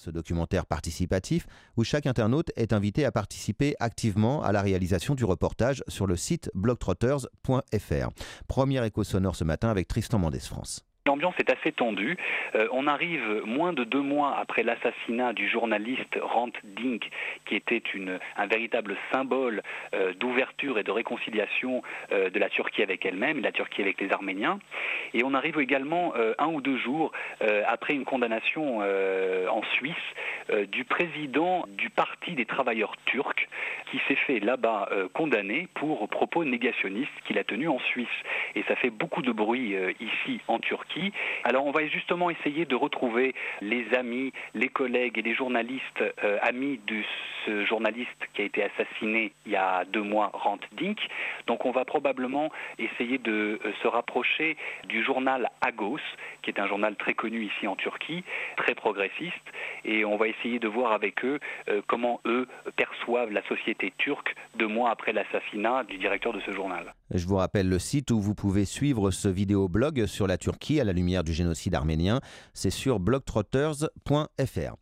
Ce documentaire participatif où chaque internaute est invité à participer activement à la réalisation du reportage sur le site blogtrotters.fr. Premier écho sonore ce matin avec Tristan Mendes France. L'ambiance est assez tendue. Euh, on arrive moins de deux mois après l'assassinat du journaliste Rant Dink, qui était un véritable symbole euh, d'ouverture et de réconciliation euh, de la Turquie avec elle-même de la Turquie avec les Arméniens. Et on arrive également un ou deux jours après une condamnation en Suisse du président du Parti des travailleurs turcs, qui s'est fait là-bas condamner pour propos négationnistes qu'il a tenus en Suisse. Et ça fait beaucoup de bruit ici en Turquie. Alors on va justement essayer de retrouver les amis, les collègues et les journalistes euh, amis de ce journaliste qui a été assassiné il y a deux mois, Rant Dink. Donc on va probablement essayer de euh, se rapprocher du journal Agos, qui est un journal très connu ici en Turquie, très progressiste, et on va essayer de voir avec eux euh, comment eux perçoivent la société turque deux mois après l'assassinat du directeur de ce journal. Je vous rappelle le site où vous pouvez suivre ce vidéoblog sur la Turquie à la lumière du génocide arménien. C'est sur blogtrotters.fr.